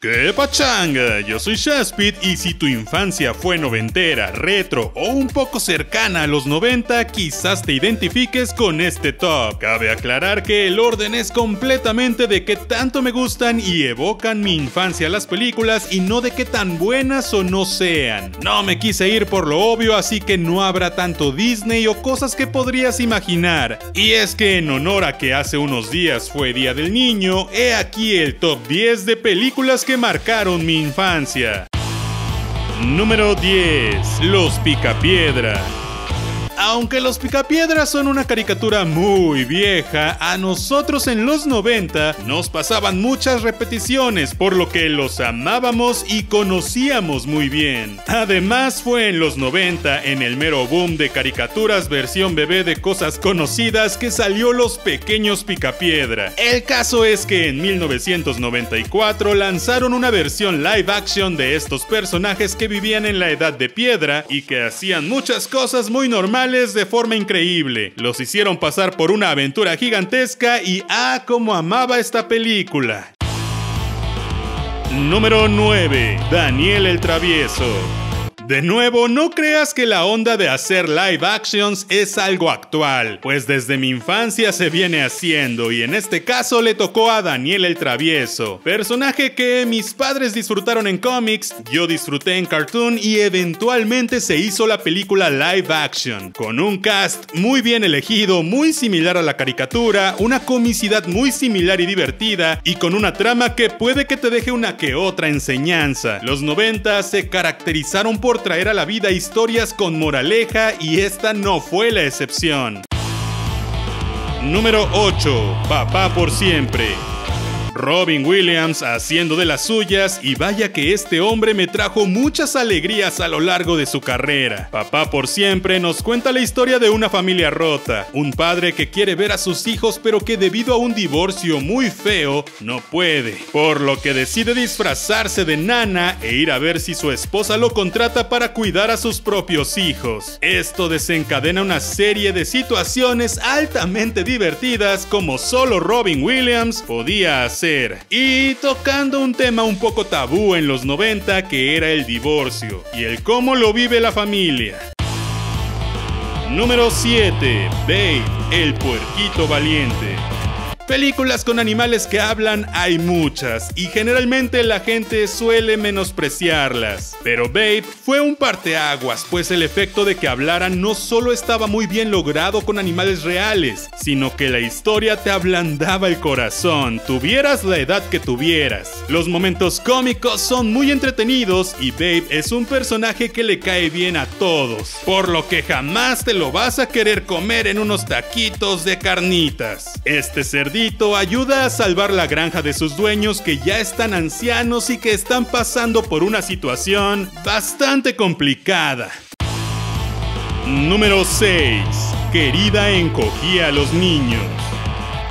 ¡Qué pachanga! Yo soy Shaspit y si tu infancia fue noventera, retro o un poco cercana a los 90, quizás te identifiques con este top. Cabe aclarar que el orden es completamente de qué tanto me gustan y evocan mi infancia las películas y no de qué tan buenas o no sean. No me quise ir por lo obvio, así que no habrá tanto Disney o cosas que podrías imaginar. Y es que en honor a que hace unos días fue Día del Niño, he aquí el top 10 de películas que marcaron mi infancia. Número 10. Los Picapiedra. Aunque los Picapiedras son una caricatura muy vieja, a nosotros en los 90 nos pasaban muchas repeticiones, por lo que los amábamos y conocíamos muy bien. Además, fue en los 90, en el mero boom de caricaturas versión bebé de cosas conocidas, que salió Los Pequeños Picapiedra. El caso es que en 1994 lanzaron una versión live action de estos personajes que vivían en la edad de piedra y que hacían muchas cosas muy normales de forma increíble. Los hicieron pasar por una aventura gigantesca y ¡ah, cómo amaba esta película! Número 9. Daniel el Travieso. De nuevo, no creas que la onda de hacer live actions es algo actual, pues desde mi infancia se viene haciendo y en este caso le tocó a Daniel el Travieso, personaje que mis padres disfrutaron en cómics, yo disfruté en cartoon y eventualmente se hizo la película live action, con un cast muy bien elegido, muy similar a la caricatura, una comicidad muy similar y divertida y con una trama que puede que te deje una que otra enseñanza. Los 90 se caracterizaron por traer a la vida historias con moraleja y esta no fue la excepción. Número 8. Papá por siempre. Robin Williams haciendo de las suyas y vaya que este hombre me trajo muchas alegrías a lo largo de su carrera. Papá por siempre nos cuenta la historia de una familia rota, un padre que quiere ver a sus hijos pero que debido a un divorcio muy feo no puede, por lo que decide disfrazarse de nana e ir a ver si su esposa lo contrata para cuidar a sus propios hijos. Esto desencadena una serie de situaciones altamente divertidas como solo Robin Williams podía hacer y tocando un tema un poco tabú en los 90 que era el divorcio y el cómo lo vive la familia. Número 7. Babe, el puerquito valiente. Películas con animales que hablan hay muchas y generalmente la gente suele menospreciarlas. Pero Babe fue un parteaguas, pues el efecto de que hablaran no solo estaba muy bien logrado con animales reales, sino que la historia te ablandaba el corazón, tuvieras la edad que tuvieras. Los momentos cómicos son muy entretenidos y Babe es un personaje que le cae bien a todos, por lo que jamás te lo vas a querer comer en unos taquitos de carnitas. Este cerdito ayuda a salvar la granja de sus dueños que ya están ancianos y que están pasando por una situación bastante complicada. Número 6. Querida encogía a los niños.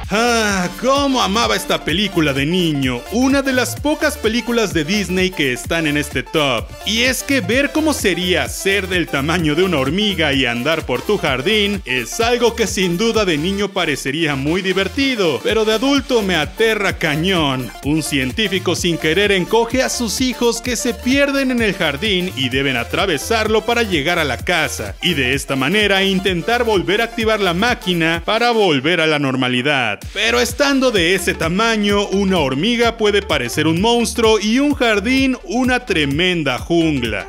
Ah, cómo amaba esta película de niño, una de las pocas películas de Disney que están en este top. Y es que ver cómo sería ser del tamaño de una hormiga y andar por tu jardín es algo que sin duda de niño parecería muy divertido, pero de adulto me aterra cañón. Un científico sin querer encoge a sus hijos que se pierden en el jardín y deben atravesarlo para llegar a la casa, y de esta manera intentar volver a activar la máquina para volver a la normalidad. Pero estando de ese tamaño, una hormiga puede parecer un monstruo y un jardín una tremenda jungla.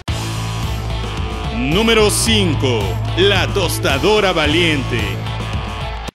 Número 5. La tostadora valiente.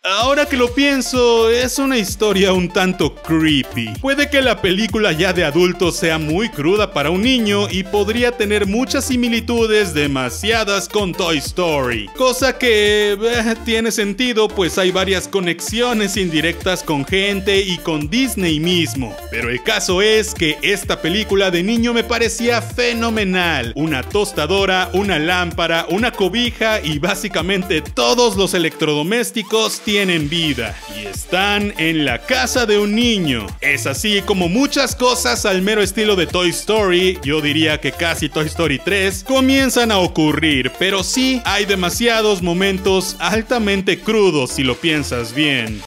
Ahora que lo pienso, es una historia un tanto creepy. Puede que la película ya de adultos sea muy cruda para un niño y podría tener muchas similitudes demasiadas con Toy Story. Cosa que eh, tiene sentido pues hay varias conexiones indirectas con gente y con Disney mismo. Pero el caso es que esta película de niño me parecía fenomenal. Una tostadora, una lámpara, una cobija y básicamente todos los electrodomésticos tienen vida y están en la casa de un niño. Es así como muchas cosas al mero estilo de Toy Story, yo diría que casi Toy Story 3, comienzan a ocurrir, pero sí hay demasiados momentos altamente crudos si lo piensas bien.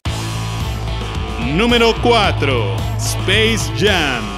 Número 4. Space Jam.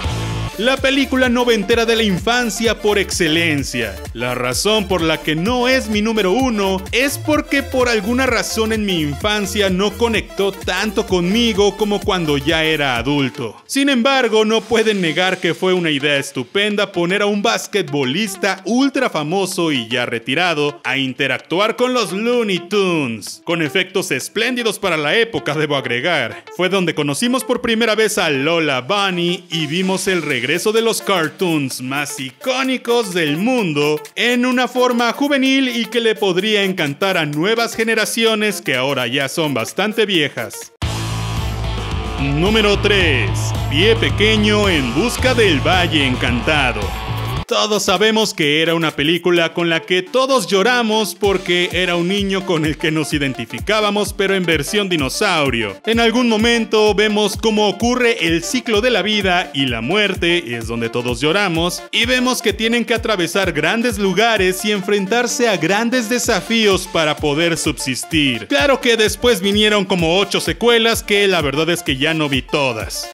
La película noventera de la infancia por excelencia. La razón por la que no es mi número uno es porque por alguna razón en mi infancia no conectó tanto conmigo como cuando ya era adulto. Sin embargo, no pueden negar que fue una idea estupenda poner a un basquetbolista ultra famoso y ya retirado a interactuar con los Looney Tunes, con efectos espléndidos para la época, debo agregar. Fue donde conocimos por primera vez a Lola Bunny y vimos el regreso de los cartoons más icónicos del mundo en una forma juvenil y que le podría encantar a nuevas generaciones que ahora ya son bastante viejas. Número 3. Pie pequeño en busca del Valle Encantado. Todos sabemos que era una película con la que todos lloramos porque era un niño con el que nos identificábamos pero en versión dinosaurio. En algún momento vemos cómo ocurre el ciclo de la vida y la muerte es donde todos lloramos y vemos que tienen que atravesar grandes lugares y enfrentarse a grandes desafíos para poder subsistir. Claro que después vinieron como 8 secuelas que la verdad es que ya no vi todas.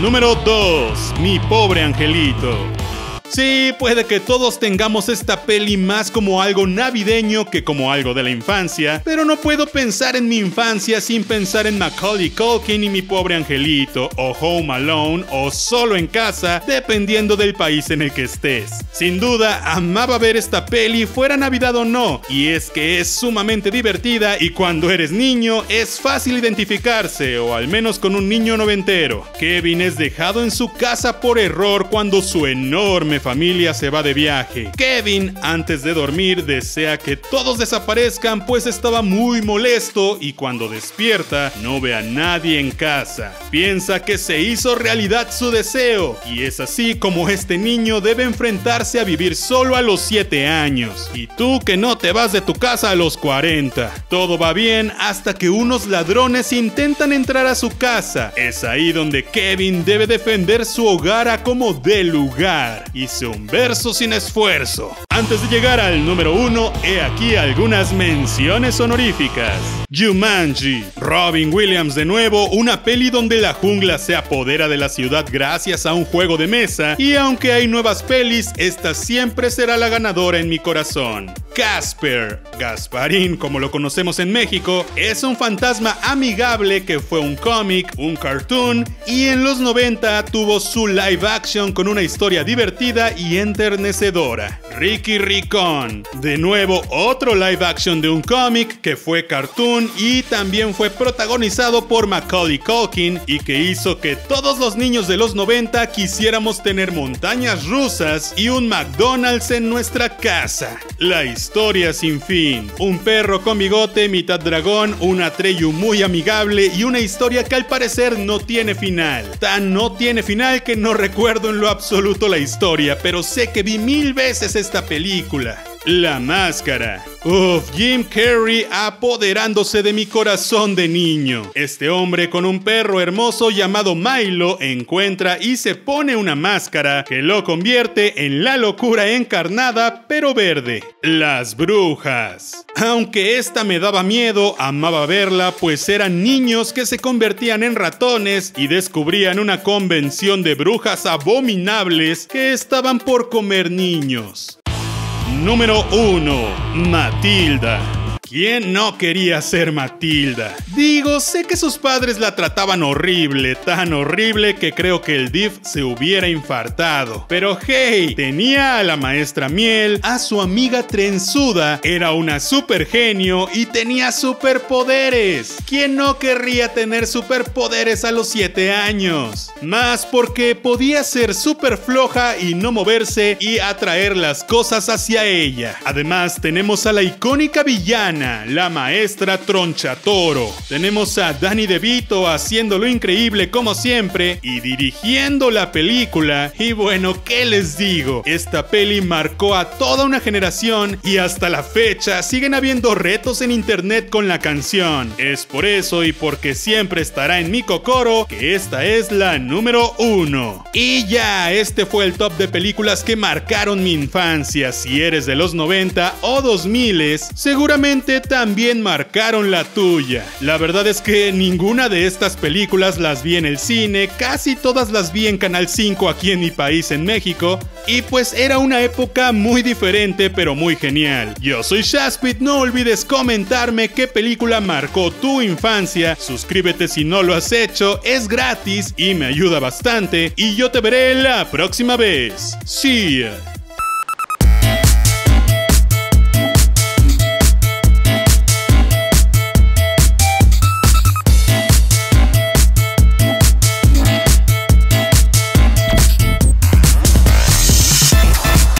Número 2. Mi pobre angelito. Sí, puede que todos tengamos esta peli más como algo navideño que como algo de la infancia, pero no puedo pensar en mi infancia sin pensar en Macaulay Culkin y mi pobre angelito, o Home Alone, o Solo en casa, dependiendo del país en el que estés. Sin duda, amaba ver esta peli fuera Navidad o no, y es que es sumamente divertida y cuando eres niño es fácil identificarse, o al menos con un niño noventero. Kevin es dejado en su casa por error cuando su enorme familia se va de viaje. Kevin, antes de dormir, desea que todos desaparezcan pues estaba muy molesto y cuando despierta no ve a nadie en casa. Piensa que se hizo realidad su deseo y es así como este niño debe enfrentarse a vivir solo a los 7 años. Y tú que no te vas de tu casa a los 40. Todo va bien hasta que unos ladrones intentan entrar a su casa. Es ahí donde Kevin debe defender su hogar a como de lugar. Y Hice un verso sin esfuerzo. Antes de llegar al número uno, he aquí algunas menciones honoríficas. Jumanji, Robin Williams de nuevo, una peli donde la jungla se apodera de la ciudad gracias a un juego de mesa y aunque hay nuevas pelis, esta siempre será la ganadora en mi corazón. Casper, Gasparín como lo conocemos en México, es un fantasma amigable que fue un cómic, un cartoon y en los 90 tuvo su live action con una historia divertida y enternecedora. Ricky De nuevo otro live action de un cómic que fue cartoon y también fue protagonizado por Macaulay Culkin y que hizo que todos los niños de los 90 quisiéramos tener montañas rusas y un McDonald's en nuestra casa. La historia sin fin. Un perro con bigote, mitad dragón, un Atreyu muy amigable y una historia que al parecer no tiene final. Tan no tiene final que no recuerdo en lo absoluto la historia, pero sé que vi mil veces esta película. La máscara. Uf, Jim Carrey apoderándose de mi corazón de niño. Este hombre con un perro hermoso llamado Milo encuentra y se pone una máscara que lo convierte en la locura encarnada pero verde. Las brujas. Aunque esta me daba miedo, amaba verla pues eran niños que se convertían en ratones y descubrían una convención de brujas abominables que estaban por comer niños. Número 1. Matilda. ¿Quién no quería ser Matilda? Digo, sé que sus padres la trataban horrible, tan horrible que creo que el Div se hubiera infartado. Pero hey, tenía a la maestra Miel, a su amiga trenzuda, era una super genio y tenía superpoderes. ¿Quién no querría tener superpoderes a los 7 años? Más porque podía ser super floja y no moverse y atraer las cosas hacia ella. Además, tenemos a la icónica villana la maestra Tronchatoro. Tenemos a Danny DeVito haciendo lo increíble como siempre y dirigiendo la película. Y bueno, ¿qué les digo? Esta peli marcó a toda una generación y hasta la fecha siguen habiendo retos en internet con la canción. Es por eso y porque siempre estará en mi cocoro que esta es la número uno. Y ya, este fue el top de películas que marcaron mi infancia. Si eres de los 90 o 2000, seguramente también marcaron la tuya. La verdad es que ninguna de estas películas las vi en el cine, casi todas las vi en Canal 5 aquí en mi país, en México, y pues era una época muy diferente pero muy genial. Yo soy Shaspit, no olvides comentarme qué película marcó tu infancia, suscríbete si no lo has hecho, es gratis y me ayuda bastante, y yo te veré la próxima vez. See ya.